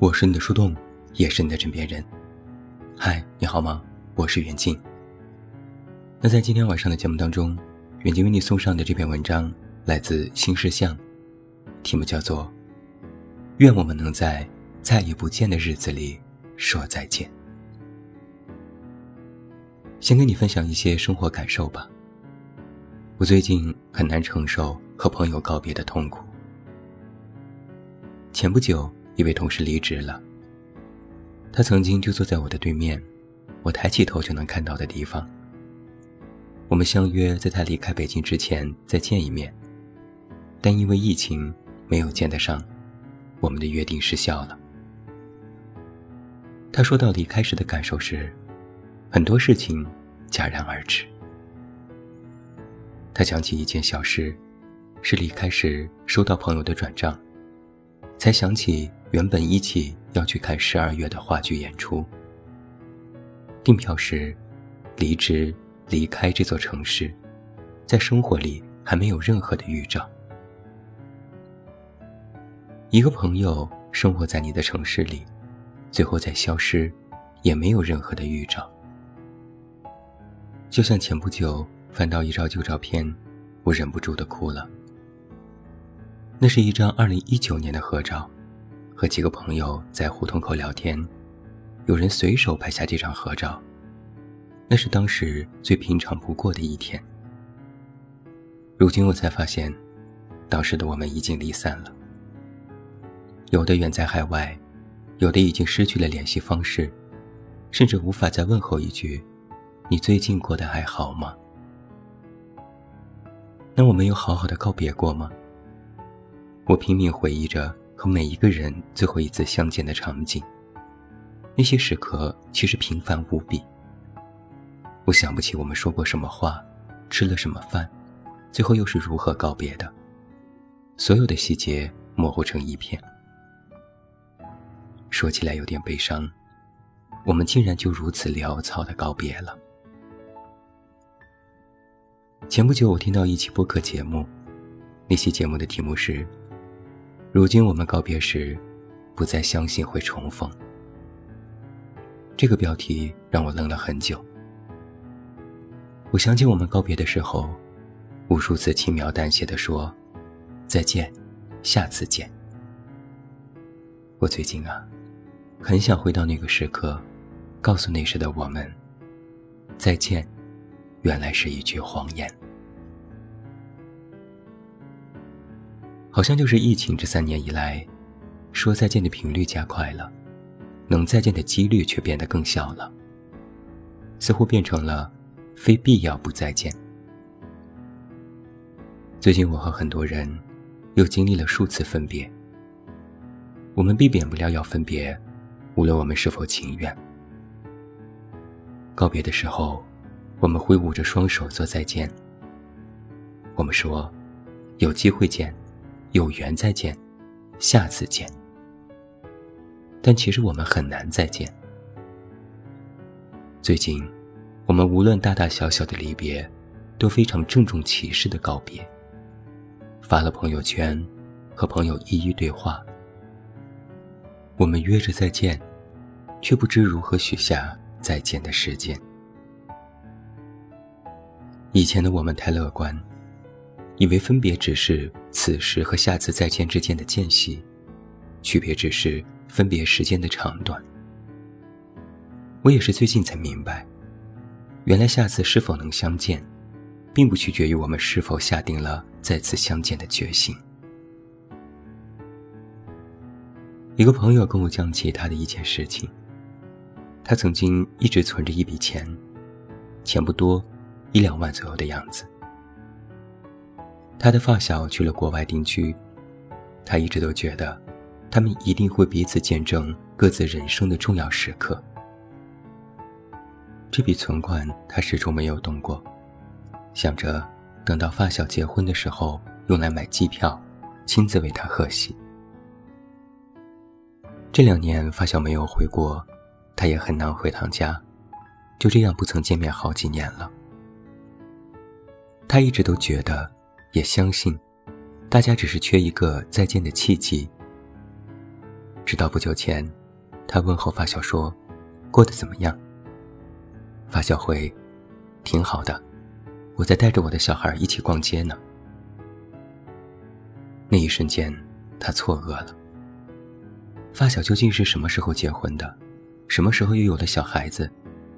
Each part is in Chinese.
我是你的树洞，也是你的枕边人。嗨，你好吗？我是袁静。那在今天晚上的节目当中，远近为你送上的这篇文章来自新世相，题目叫做《愿我们能在再也不见的日子里说再见》。先跟你分享一些生活感受吧。我最近很难承受和朋友告别的痛苦。前不久，一位同事离职了。他曾经就坐在我的对面，我抬起头就能看到的地方。我们相约在他离开北京之前再见一面，但因为疫情没有见得上，我们的约定失效了。他说到离开时的感受是，很多事情戛然而止。他想起一件小事，是离开时收到朋友的转账，才想起原本一起要去看十二月的话剧演出。订票时，离职离开这座城市，在生活里还没有任何的预兆。一个朋友生活在你的城市里，最后再消失，也没有任何的预兆。就像前不久。翻到一张旧照片，我忍不住的哭了。那是一张2019年的合照，和几个朋友在胡同口聊天，有人随手拍下这张合照。那是当时最平常不过的一天。如今我才发现，当时的我们已经离散了。有的远在海外，有的已经失去了联系方式，甚至无法再问候一句：“你最近过得还好吗？”那我们有好好的告别过吗？我拼命回忆着和每一个人最后一次相见的场景。那些时刻其实平凡无比。我想不起我们说过什么话，吃了什么饭，最后又是如何告别的。所有的细节模糊成一片。说起来有点悲伤，我们竟然就如此潦草的告别了。前不久，我听到一期播客节目，那期节目的题目是：“如今我们告别时，不再相信会重逢。”这个标题让我愣了很久。我想起我们告别的时候，无数次轻描淡写的说：“再见，下次见。”我最近啊，很想回到那个时刻，告诉那时的我们：“再见。”原来是一句谎言。好像就是疫情这三年以来，说再见的频率加快了，能再见的几率却变得更小了。似乎变成了非必要不再见。最近我和很多人又经历了数次分别。我们避免不了要分别，无论我们是否情愿。告别的时候。我们挥舞着双手说再见。我们说，有机会见，有缘再见，下次见。但其实我们很难再见。最近，我们无论大大小小的离别，都非常郑重其事的告别。发了朋友圈，和朋友一一对话。我们约着再见，却不知如何许下再见的时间。以前的我们太乐观，以为分别只是此时和下次再见之间的间隙，区别只是分别时间的长短。我也是最近才明白，原来下次是否能相见，并不取决于我们是否下定了再次相见的决心。一个朋友跟我讲起他的一件事情，他曾经一直存着一笔钱，钱不多。一两万左右的样子。他的发小去了国外定居，他一直都觉得，他们一定会彼此见证各自人生的重要时刻。这笔存款他始终没有动过，想着等到发小结婚的时候用来买机票，亲自为他贺喜。这两年发小没有回国，他也很难回趟家，就这样不曾见面好几年了。他一直都觉得，也相信，大家只是缺一个再见的契机。直到不久前，他问候发小说：“过得怎么样？”发小回：“挺好的，我在带着我的小孩一起逛街呢。”那一瞬间，他错愕了。发小究竟是什么时候结婚的？什么时候又有了小孩子？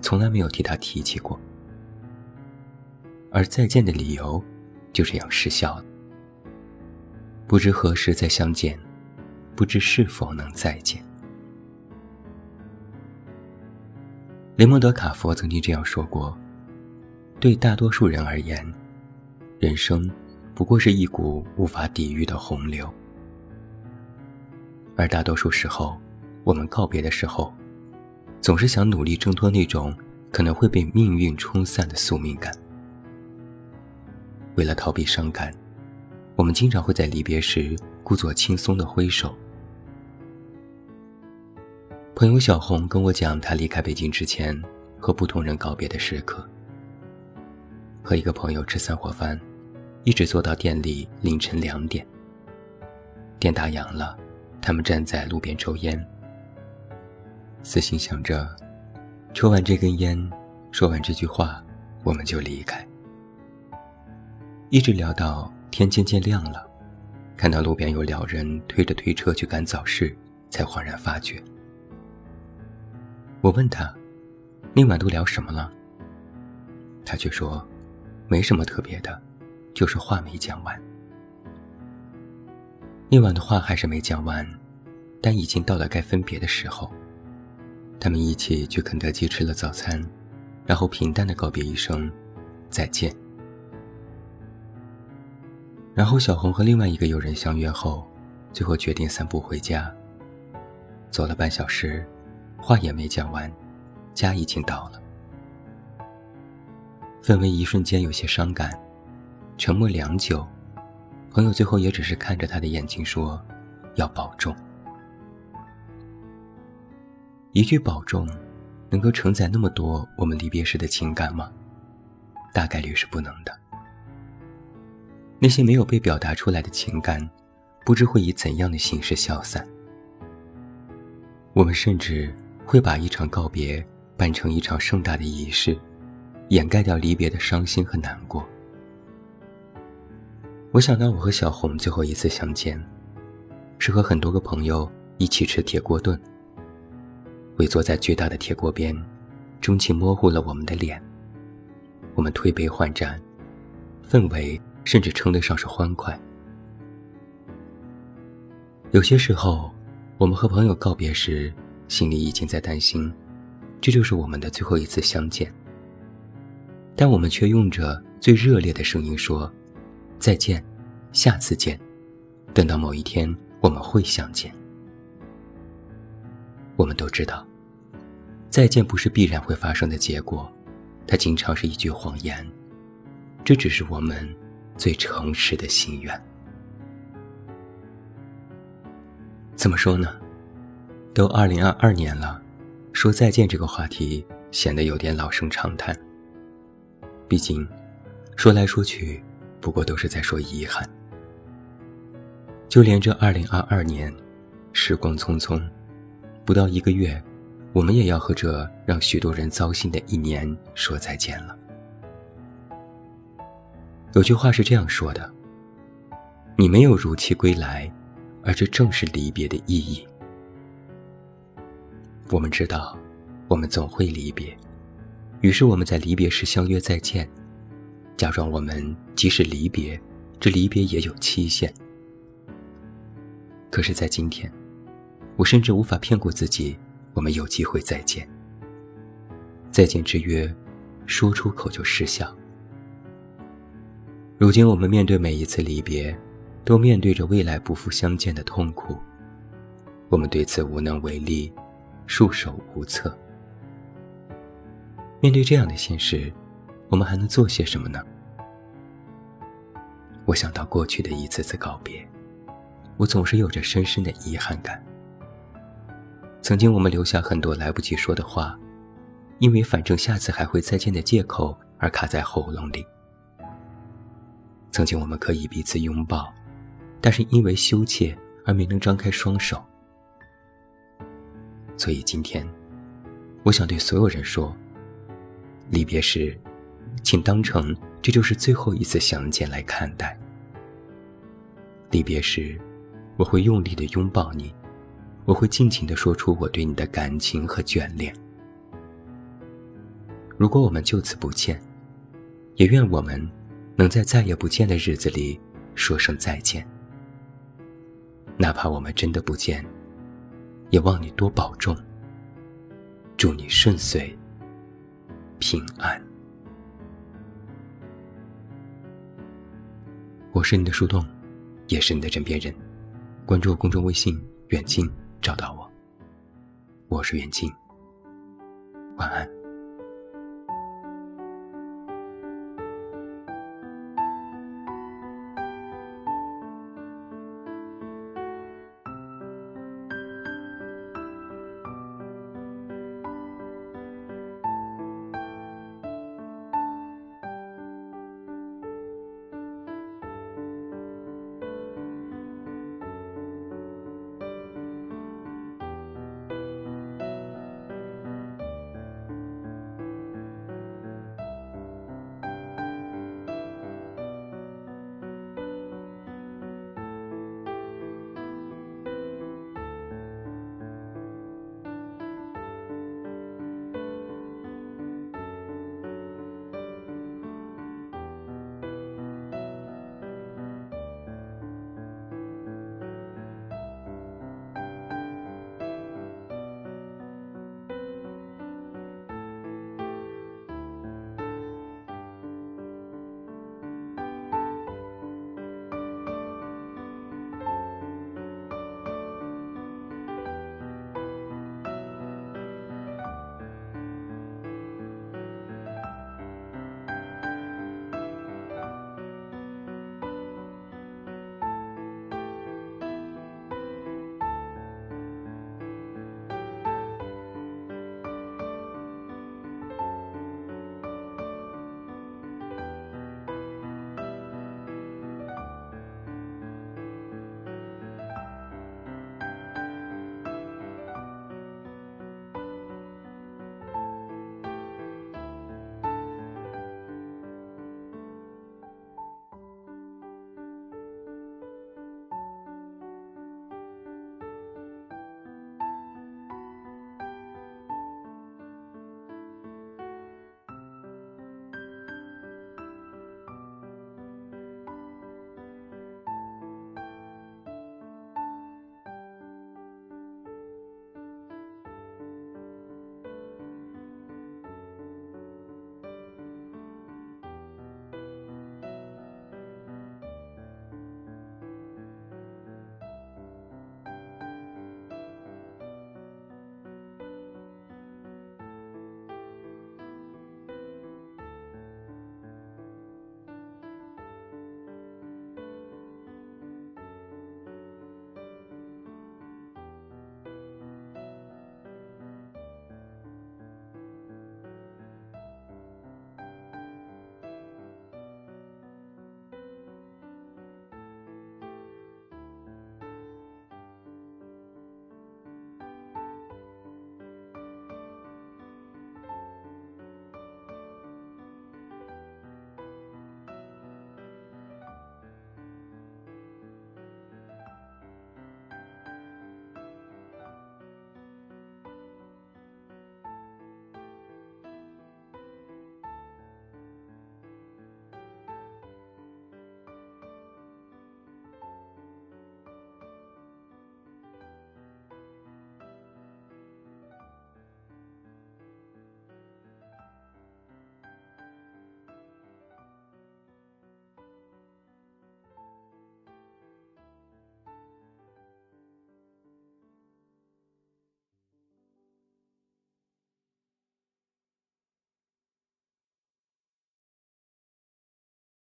从来没有替他提起过。而再见的理由，就这样失效了。不知何时再相见，不知是否能再见。雷蒙德·卡佛曾经这样说过：“对大多数人而言，人生不过是一股无法抵御的洪流。而大多数时候，我们告别的时候，总是想努力挣脱那种可能会被命运冲散的宿命感。为了逃避伤感，我们经常会在离别时故作轻松的挥手。”朋友小红跟我讲，她离开北京之前和不同人告别的时刻。和一个朋友吃散伙饭，一直坐到店里凌晨两点。店打烊了，他们站在路边抽烟。私心想着，抽完这根烟，说完这句话，我们就离开。一直聊到天渐渐亮了，看到路边有两人推着推车去赶早市，才恍然发觉。我问他，那晚都聊什么了？他却说，没什么特别的，就是话没讲完。那晚的话还是没讲完，但已经到了该分别的时候。他们一起去肯德基吃了早餐，然后平淡的告别一声，再见。然后小红和另外一个友人相约后，最后决定散步回家。走了半小时。话也没讲完，家已经到了。氛围一瞬间有些伤感，沉默良久，朋友最后也只是看着他的眼睛说：“要保重。”一句“保重”，能够承载那么多我们离别时的情感吗？大概率是不能的。那些没有被表达出来的情感，不知会以怎样的形式消散。我们甚至。会把一场告别办成一场盛大的仪式，掩盖掉离别的伤心和难过。我想到我和小红最后一次相见，是和很多个朋友一起吃铁锅炖。围坐在巨大的铁锅边，蒸汽模糊了我们的脸。我们推杯换盏，氛围甚至称得上是欢快。有些时候，我们和朋友告别时。心里已经在担心，这就是我们的最后一次相见。但我们却用着最热烈的声音说：“再见，下次见。”等到某一天我们会相见。我们都知道，再见不是必然会发生的结果，它经常是一句谎言。这只是我们最诚实的心愿。怎么说呢？都二零二二年了，说再见这个话题显得有点老生常谈。毕竟，说来说去，不过都是在说遗憾。就连这二零二二年，时光匆匆，不到一个月，我们也要和这让许多人糟心的一年说再见了。有句话是这样说的：“你没有如期归来，而这正是离别的意义。”我们知道，我们总会离别，于是我们在离别时相约再见，假装我们即使离别，这离别也有期限。可是，在今天，我甚至无法骗过自己，我们有机会再见。再见之约，说出口就失效。如今，我们面对每一次离别，都面对着未来不复相见的痛苦，我们对此无能为力。束手无策。面对这样的现实，我们还能做些什么呢？我想到过去的一次次告别，我总是有着深深的遗憾感。曾经我们留下很多来不及说的话，因为反正下次还会再见的借口而卡在喉咙里。曾经我们可以彼此拥抱，但是因为羞怯而没能张开双手。所以今天，我想对所有人说：离别时，请当成这就是最后一次相见来看待。离别时，我会用力的拥抱你，我会尽情的说出我对你的感情和眷恋。如果我们就此不见，也愿我们能在再也不见的日子里说声再见。哪怕我们真的不见，也望你多保重。祝你顺遂、平安。我是你的树洞，也是你的枕边人。关注公众微信“远近”，找到我。我是远近。晚安。